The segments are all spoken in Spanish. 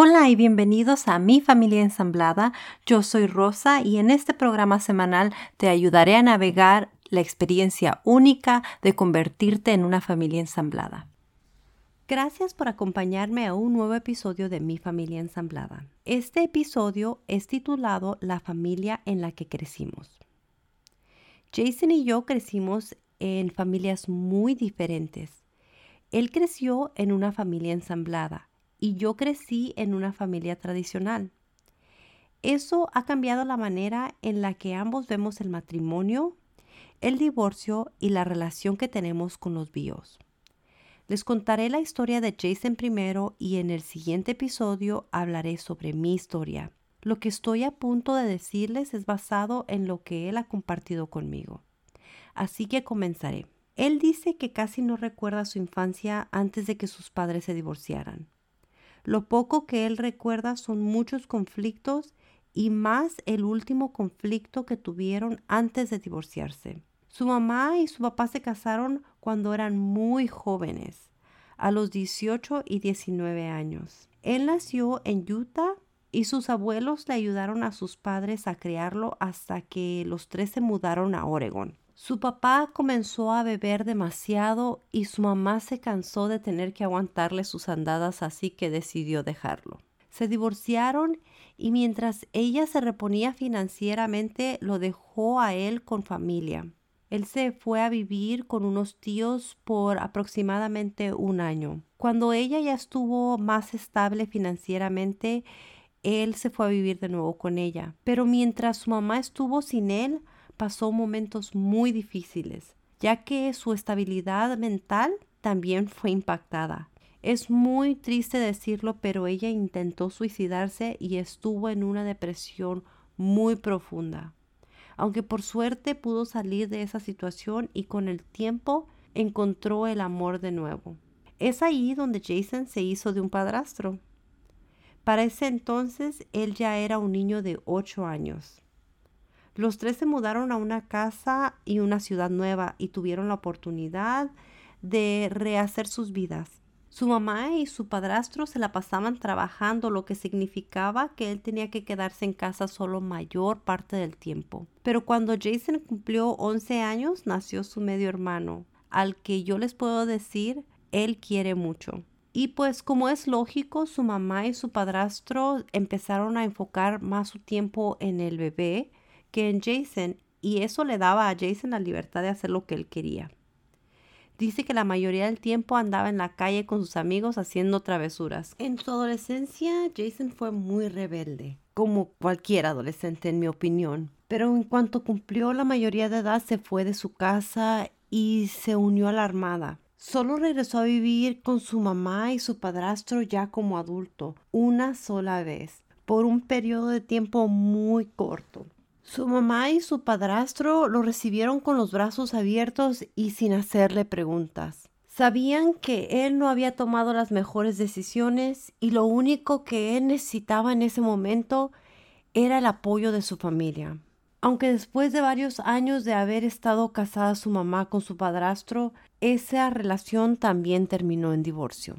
Hola y bienvenidos a Mi Familia Ensamblada. Yo soy Rosa y en este programa semanal te ayudaré a navegar la experiencia única de convertirte en una familia ensamblada. Gracias por acompañarme a un nuevo episodio de Mi Familia Ensamblada. Este episodio es titulado La familia en la que crecimos. Jason y yo crecimos en familias muy diferentes. Él creció en una familia ensamblada y yo crecí en una familia tradicional. Eso ha cambiado la manera en la que ambos vemos el matrimonio, el divorcio y la relación que tenemos con los bios. Les contaré la historia de Jason primero y en el siguiente episodio hablaré sobre mi historia. Lo que estoy a punto de decirles es basado en lo que él ha compartido conmigo. Así que comenzaré. Él dice que casi no recuerda su infancia antes de que sus padres se divorciaran. Lo poco que él recuerda son muchos conflictos y más el último conflicto que tuvieron antes de divorciarse. Su mamá y su papá se casaron cuando eran muy jóvenes, a los 18 y 19 años. Él nació en Utah y sus abuelos le ayudaron a sus padres a criarlo hasta que los tres se mudaron a Oregon. Su papá comenzó a beber demasiado y su mamá se cansó de tener que aguantarle sus andadas así que decidió dejarlo. Se divorciaron y mientras ella se reponía financieramente lo dejó a él con familia. Él se fue a vivir con unos tíos por aproximadamente un año. Cuando ella ya estuvo más estable financieramente, él se fue a vivir de nuevo con ella. Pero mientras su mamá estuvo sin él, pasó momentos muy difíciles, ya que su estabilidad mental también fue impactada. Es muy triste decirlo, pero ella intentó suicidarse y estuvo en una depresión muy profunda. Aunque por suerte pudo salir de esa situación y con el tiempo encontró el amor de nuevo. Es ahí donde Jason se hizo de un padrastro. Para ese entonces él ya era un niño de 8 años. Los tres se mudaron a una casa y una ciudad nueva y tuvieron la oportunidad de rehacer sus vidas. Su mamá y su padrastro se la pasaban trabajando, lo que significaba que él tenía que quedarse en casa solo mayor parte del tiempo. Pero cuando Jason cumplió 11 años, nació su medio hermano, al que yo les puedo decir, él quiere mucho. Y pues como es lógico, su mamá y su padrastro empezaron a enfocar más su tiempo en el bebé que en Jason y eso le daba a Jason la libertad de hacer lo que él quería. Dice que la mayoría del tiempo andaba en la calle con sus amigos haciendo travesuras. En su adolescencia, Jason fue muy rebelde, como cualquier adolescente en mi opinión. Pero en cuanto cumplió la mayoría de edad, se fue de su casa y se unió a la armada. Solo regresó a vivir con su mamá y su padrastro ya como adulto, una sola vez, por un periodo de tiempo muy corto. Su mamá y su padrastro lo recibieron con los brazos abiertos y sin hacerle preguntas. Sabían que él no había tomado las mejores decisiones y lo único que él necesitaba en ese momento era el apoyo de su familia. Aunque después de varios años de haber estado casada su mamá con su padrastro, esa relación también terminó en divorcio.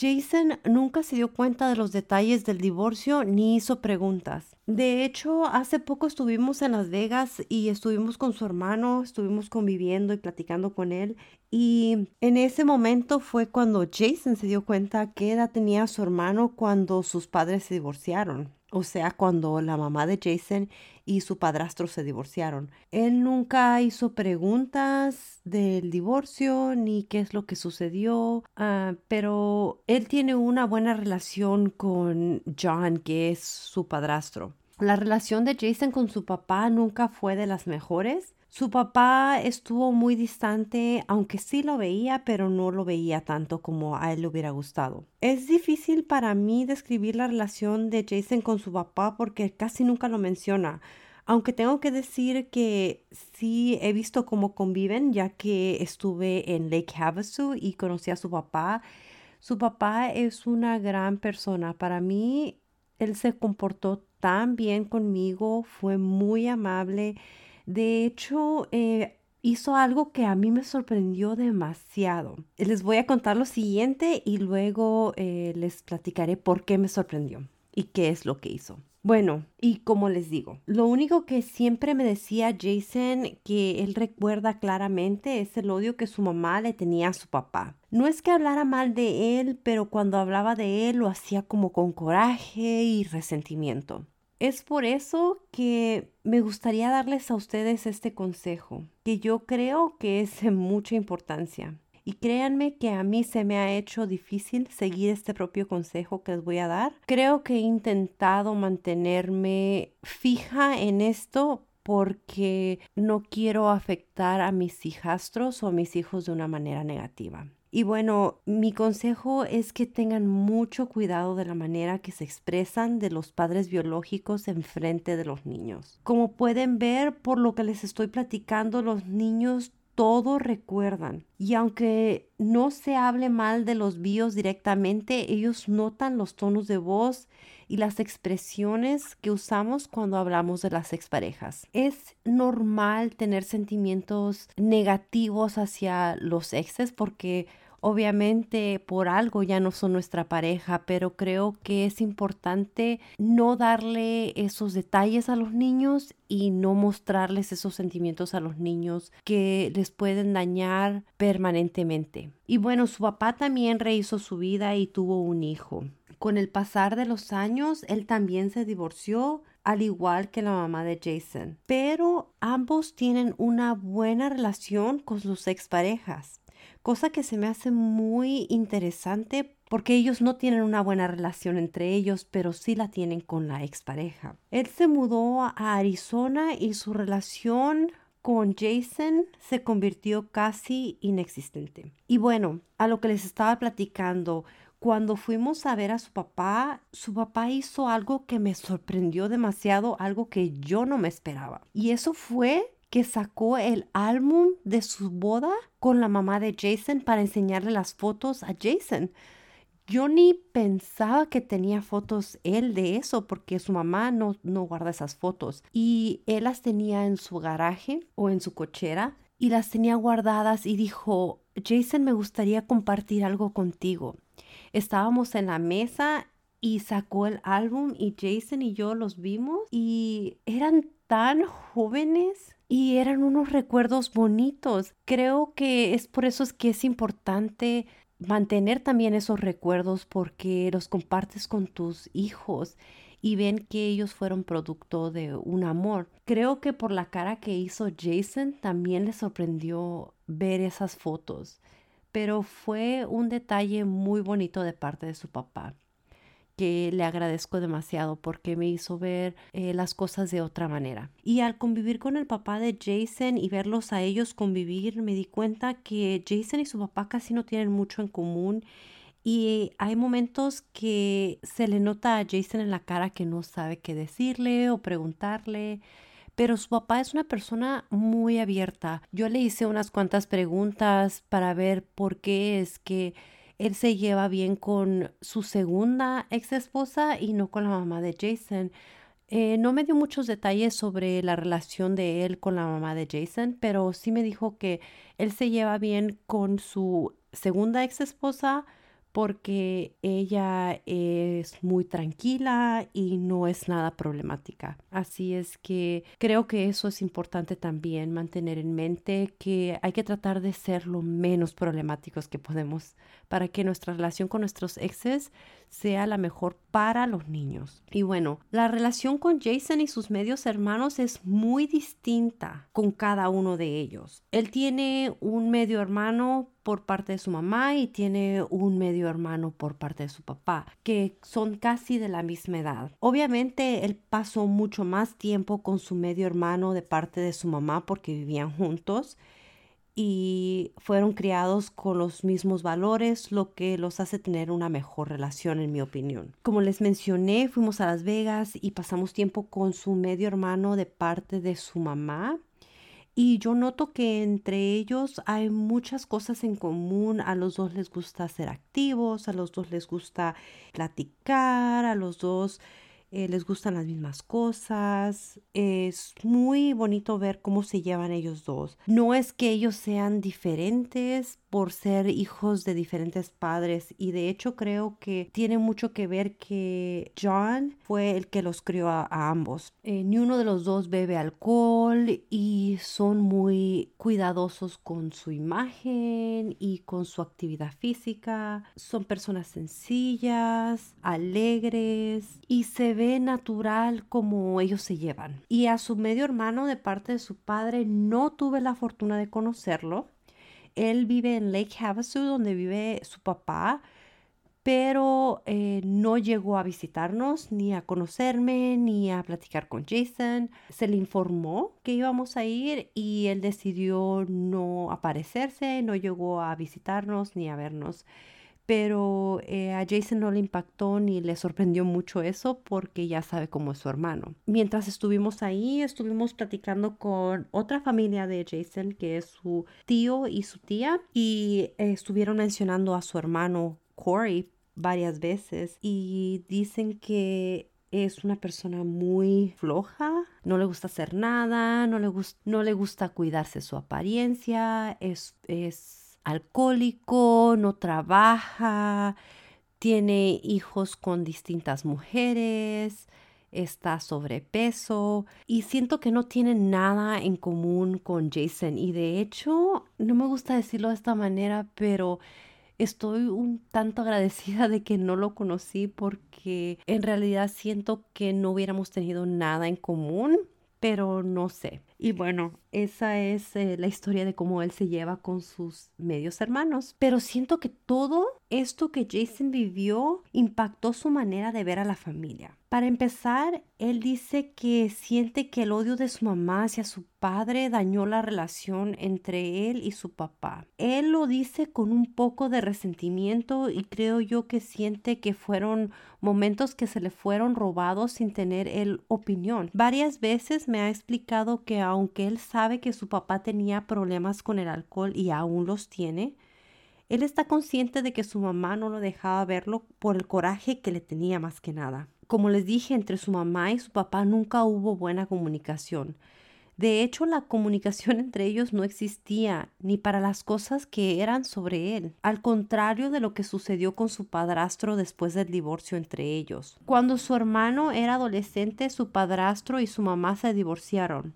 Jason nunca se dio cuenta de los detalles del divorcio ni hizo preguntas. De hecho, hace poco estuvimos en Las Vegas y estuvimos con su hermano, estuvimos conviviendo y platicando con él. Y en ese momento fue cuando Jason se dio cuenta qué edad tenía su hermano cuando sus padres se divorciaron o sea, cuando la mamá de Jason y su padrastro se divorciaron. Él nunca hizo preguntas del divorcio ni qué es lo que sucedió, ah, pero él tiene una buena relación con John, que es su padrastro. La relación de Jason con su papá nunca fue de las mejores. Su papá estuvo muy distante, aunque sí lo veía, pero no lo veía tanto como a él le hubiera gustado. Es difícil para mí describir la relación de Jason con su papá porque casi nunca lo menciona. Aunque tengo que decir que sí he visto cómo conviven, ya que estuve en Lake Havasu y conocí a su papá. Su papá es una gran persona. Para mí, él se comportó tan bien conmigo, fue muy amable de hecho, eh, hizo algo que a mí me sorprendió demasiado. Les voy a contar lo siguiente y luego eh, les platicaré por qué me sorprendió y qué es lo que hizo. Bueno, y como les digo, lo único que siempre me decía Jason que él recuerda claramente es el odio que su mamá le tenía a su papá. No es que hablara mal de él, pero cuando hablaba de él lo hacía como con coraje y resentimiento. Es por eso que me gustaría darles a ustedes este consejo, que yo creo que es de mucha importancia. Y créanme que a mí se me ha hecho difícil seguir este propio consejo que les voy a dar. Creo que he intentado mantenerme fija en esto porque no quiero afectar a mis hijastros o a mis hijos de una manera negativa. Y bueno, mi consejo es que tengan mucho cuidado de la manera que se expresan de los padres biológicos en frente de los niños. Como pueden ver por lo que les estoy platicando, los niños todo recuerdan. Y aunque no se hable mal de los bios directamente, ellos notan los tonos de voz y las expresiones que usamos cuando hablamos de las exparejas. Es normal tener sentimientos negativos hacia los exes porque Obviamente por algo ya no son nuestra pareja, pero creo que es importante no darle esos detalles a los niños y no mostrarles esos sentimientos a los niños que les pueden dañar permanentemente. Y bueno, su papá también rehizo su vida y tuvo un hijo. Con el pasar de los años, él también se divorció, al igual que la mamá de Jason. Pero ambos tienen una buena relación con sus exparejas cosa que se me hace muy interesante porque ellos no tienen una buena relación entre ellos, pero sí la tienen con la expareja. Él se mudó a Arizona y su relación con Jason se convirtió casi inexistente. Y bueno, a lo que les estaba platicando, cuando fuimos a ver a su papá, su papá hizo algo que me sorprendió demasiado, algo que yo no me esperaba. Y eso fue que sacó el álbum de su boda con la mamá de Jason para enseñarle las fotos a Jason. Yo ni pensaba que tenía fotos él de eso porque su mamá no, no guarda esas fotos. Y él las tenía en su garaje o en su cochera y las tenía guardadas y dijo, Jason, me gustaría compartir algo contigo. Estábamos en la mesa y sacó el álbum y Jason y yo los vimos y eran tan jóvenes y eran unos recuerdos bonitos. Creo que es por eso es que es importante mantener también esos recuerdos porque los compartes con tus hijos y ven que ellos fueron producto de un amor. Creo que por la cara que hizo Jason también le sorprendió ver esas fotos, pero fue un detalle muy bonito de parte de su papá que le agradezco demasiado porque me hizo ver eh, las cosas de otra manera. Y al convivir con el papá de Jason y verlos a ellos convivir, me di cuenta que Jason y su papá casi no tienen mucho en común y hay momentos que se le nota a Jason en la cara que no sabe qué decirle o preguntarle. Pero su papá es una persona muy abierta. Yo le hice unas cuantas preguntas para ver por qué es que él se lleva bien con su segunda ex esposa y no con la mamá de Jason. Eh, no me dio muchos detalles sobre la relación de él con la mamá de Jason, pero sí me dijo que él se lleva bien con su segunda ex esposa, porque ella es muy tranquila y no es nada problemática. Así es que creo que eso es importante también mantener en mente que hay que tratar de ser lo menos problemáticos que podemos para que nuestra relación con nuestros exes sea la mejor para los niños. Y bueno, la relación con Jason y sus medios hermanos es muy distinta con cada uno de ellos. Él tiene un medio hermano por parte de su mamá y tiene un medio hermano por parte de su papá, que son casi de la misma edad. Obviamente él pasó mucho más tiempo con su medio hermano de parte de su mamá porque vivían juntos y fueron criados con los mismos valores, lo que los hace tener una mejor relación en mi opinión. Como les mencioné, fuimos a Las Vegas y pasamos tiempo con su medio hermano de parte de su mamá y yo noto que entre ellos hay muchas cosas en común. A los dos les gusta ser activos, a los dos les gusta platicar, a los dos eh, les gustan las mismas cosas. Es muy bonito ver cómo se llevan ellos dos. No es que ellos sean diferentes por ser hijos de diferentes padres y de hecho creo que tiene mucho que ver que John fue el que los crió a, ambos. Eh, ni uno de los dos bebe alcohol y son muy cuidadosos con su imagen y con su actividad física. Son personas sencillas, alegres y se ve natural como ellos se llevan. Y a su medio hermano de parte de su padre no tuve la fortuna de conocerlo. Él vive en Lake Havasu, donde vive su papá, pero eh, no llegó a visitarnos, ni a conocerme, ni a platicar con Jason. Se le informó que íbamos a ir y él decidió no aparecerse, no llegó a visitarnos ni a vernos pero eh, a Jason no le impactó ni le sorprendió mucho eso porque ya sabe cómo es su hermano. Mientras estuvimos ahí, estuvimos platicando con otra familia de Jason, que es su tío y su tía, y estuvieron mencionando a su hermano Corey varias veces y dicen que es una persona muy floja, no le gusta hacer nada, no le, no le gusta cuidarse su apariencia, es, es alcohólico, no trabaja, tiene hijos con distintas mujeres, está sobrepeso y siento que no tiene nada en común con Jason y de hecho no me gusta decirlo de esta manera pero estoy un tanto agradecida de que no lo conocí porque en realidad siento que no hubiéramos tenido nada en común pero no sé. Y bueno, esa es eh, la historia de cómo él se lleva con sus medios hermanos. Pero siento que todo esto que Jason vivió impactó su manera de ver a la familia. Para empezar, él dice que siente que el odio de su mamá hacia su padre dañó la relación entre él y su papá. Él lo dice con un poco de resentimiento y creo yo que siente que fueron momentos que se le fueron robados sin tener él opinión. Varias veces me ha explicado que aunque él sabe que su papá tenía problemas con el alcohol y aún los tiene, él está consciente de que su mamá no lo dejaba verlo por el coraje que le tenía más que nada. Como les dije, entre su mamá y su papá nunca hubo buena comunicación. De hecho, la comunicación entre ellos no existía, ni para las cosas que eran sobre él, al contrario de lo que sucedió con su padrastro después del divorcio entre ellos. Cuando su hermano era adolescente, su padrastro y su mamá se divorciaron,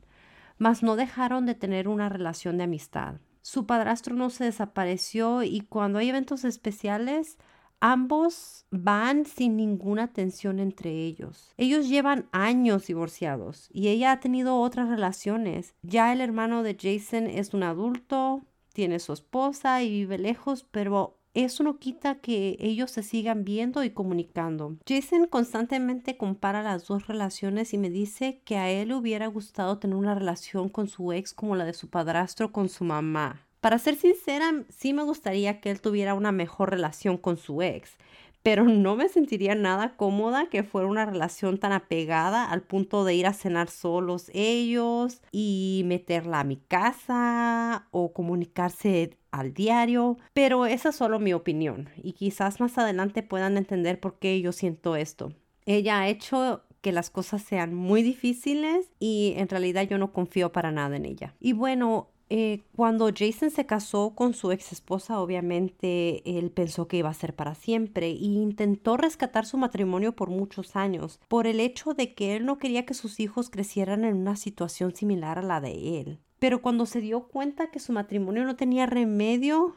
mas no dejaron de tener una relación de amistad. Su padrastro no se desapareció y cuando hay eventos especiales, ambos van sin ninguna tensión entre ellos. Ellos llevan años divorciados y ella ha tenido otras relaciones. Ya el hermano de Jason es un adulto, tiene su esposa y vive lejos, pero eso no quita que ellos se sigan viendo y comunicando. Jason constantemente compara las dos relaciones y me dice que a él le hubiera gustado tener una relación con su ex como la de su padrastro con su mamá. Para ser sincera, sí me gustaría que él tuviera una mejor relación con su ex, pero no me sentiría nada cómoda que fuera una relación tan apegada al punto de ir a cenar solos ellos y meterla a mi casa o comunicarse al diario, pero esa es solo mi opinión y quizás más adelante puedan entender por qué yo siento esto. Ella ha hecho que las cosas sean muy difíciles y en realidad yo no confío para nada en ella. Y bueno, eh, cuando Jason se casó con su ex esposa, obviamente él pensó que iba a ser para siempre e intentó rescatar su matrimonio por muchos años, por el hecho de que él no quería que sus hijos crecieran en una situación similar a la de él. Pero cuando se dio cuenta que su matrimonio no tenía remedio,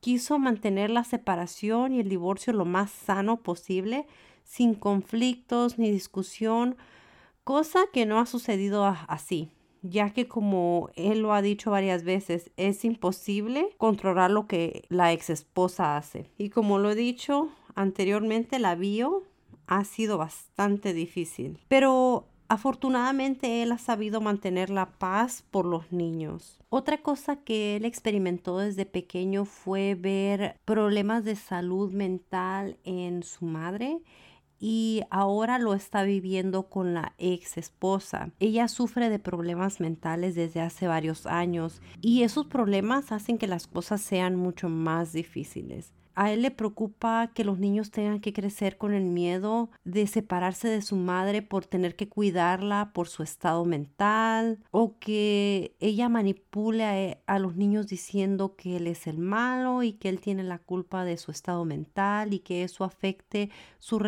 quiso mantener la separación y el divorcio lo más sano posible, sin conflictos ni discusión, cosa que no ha sucedido así ya que como él lo ha dicho varias veces, es imposible controlar lo que la ex esposa hace. Y como lo he dicho anteriormente, la bio ha sido bastante difícil. Pero Afortunadamente él ha sabido mantener la paz por los niños. Otra cosa que él experimentó desde pequeño fue ver problemas de salud mental en su madre y ahora lo está viviendo con la ex esposa. Ella sufre de problemas mentales desde hace varios años y esos problemas hacen que las cosas sean mucho más difíciles. A él le preocupa que los niños tengan que crecer con el miedo de separarse de su madre por tener que cuidarla por su estado mental o que ella manipule a, los niños diciendo que él es el malo y que él tiene la culpa de su estado mental y que eso afecte su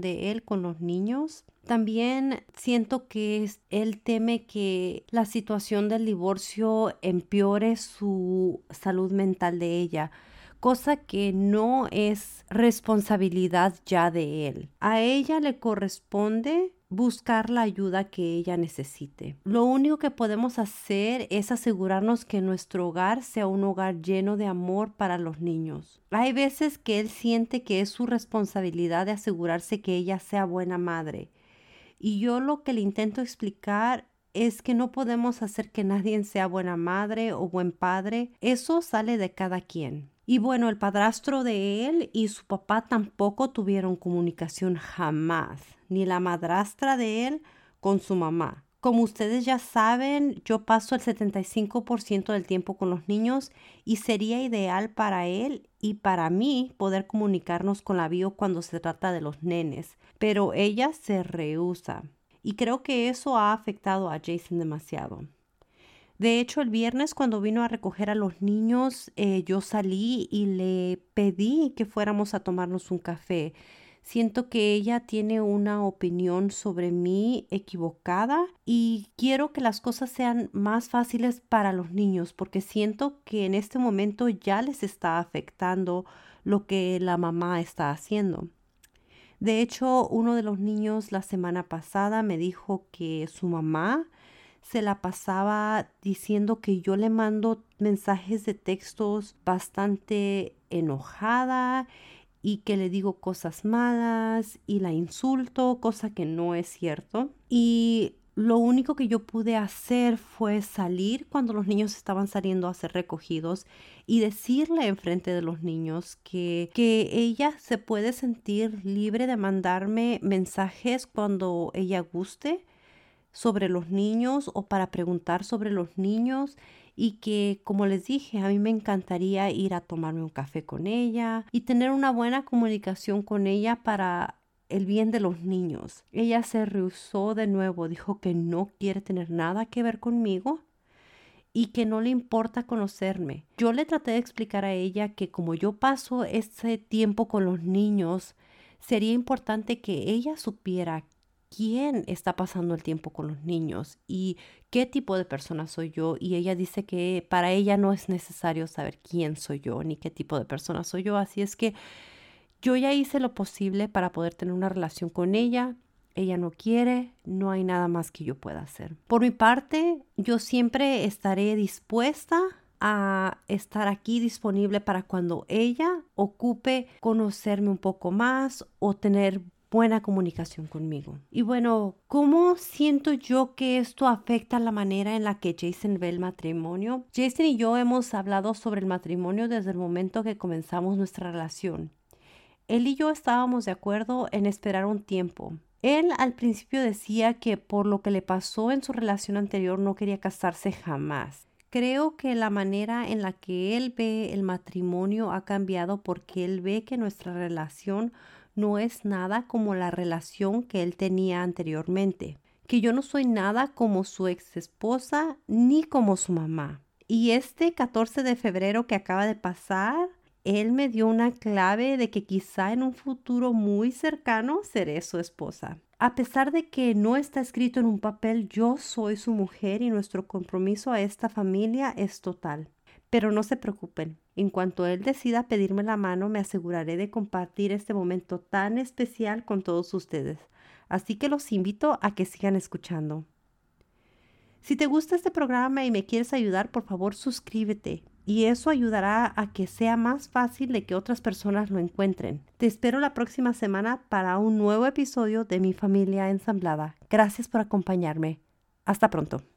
de él con los niños. También siento que él teme que la situación del divorcio empeore su salud mental de ella cosa que no es responsabilidad ya de él. A ella le corresponde buscar la ayuda que ella necesite. Lo único que podemos hacer es asegurarnos que nuestro hogar sea un hogar lleno de amor para los niños. Hay veces que él siente que es su responsabilidad de asegurarse que ella sea buena madre. Y yo lo que le intento explicar es que no podemos hacer que nadie sea buena madre o buen padre. Eso sale de cada quien. Y bueno, el padrastro de él y su papá tampoco tuvieron comunicación jamás, ni la madrastra de él con su mamá. Como ustedes ya saben, yo paso el 75% del tiempo con los niños y sería ideal para él y para mí poder comunicarnos con la bio cuando se trata de los nenes, pero ella se rehúsa. Y creo que eso ha afectado a Jason demasiado. De hecho, el viernes cuando vino a recoger a los niños, eh, yo salí y le pedí que fuéramos a tomarnos un café. Siento que ella tiene una opinión sobre mí equivocada y quiero que las cosas sean más fáciles para los niños porque siento que en este momento ya les está afectando lo que la mamá está haciendo. De hecho, uno de los niños la semana pasada me dijo que su mamá se la pasaba diciendo que yo le mando mensajes de textos bastante enojada y que le digo cosas malas y la insulto, cosa que no es cierto. Y lo único que yo pude hacer fue salir cuando los niños estaban saliendo a ser recogidos y decirle enfrente de los niños que, que ella se puede sentir libre de mandarme mensajes cuando ella guste sobre los niños o para preguntar sobre los niños y que como les dije a mí me encantaría ir a tomarme un café con ella y tener una buena comunicación con ella para el bien de los niños. Ella se rehusó de nuevo, dijo que no quiere tener nada que ver conmigo y que no le importa conocerme. Yo le traté de explicar a ella que como yo paso ese tiempo con los niños, sería importante que ella supiera quién está pasando el tiempo con los niños y qué tipo de persona soy yo. Y ella dice que para ella no es necesario saber quién soy yo ni qué tipo de persona soy yo. Así es que yo ya hice lo posible para poder tener una relación con ella. Ella no quiere, no hay nada más que yo pueda hacer. Por mi parte, yo siempre estaré dispuesta a estar aquí disponible para cuando ella ocupe conocerme un poco más o tener buena comunicación conmigo. Y bueno, ¿cómo siento yo que esto afecta la manera en la que Jason ve el matrimonio? Jason y yo hemos hablado sobre el matrimonio desde el momento que comenzamos nuestra relación. Él y yo estábamos de acuerdo en esperar un tiempo. Él al principio decía que por lo que le pasó en su relación anterior no quería casarse jamás. Creo que la manera en la que él ve el matrimonio ha cambiado porque él ve que nuestra relación no es nada como la relación que él tenía anteriormente, que yo no soy nada como su ex esposa ni como su mamá. Y este 14 de febrero que acaba de pasar, él me dio una clave de que quizá en un futuro muy cercano seré su esposa. A pesar de que no está escrito en un papel, yo soy su mujer y nuestro compromiso a esta familia es total. Pero no se preocupen, en cuanto él decida pedirme la mano, me aseguraré de compartir este momento tan especial con todos ustedes. Así que los invito a que sigan escuchando. Si te gusta este programa y me quieres ayudar, por favor suscríbete y eso ayudará a que sea más fácil de que otras personas lo encuentren. Te espero la próxima semana para un nuevo episodio de Mi familia ensamblada. Gracias por acompañarme. Hasta pronto.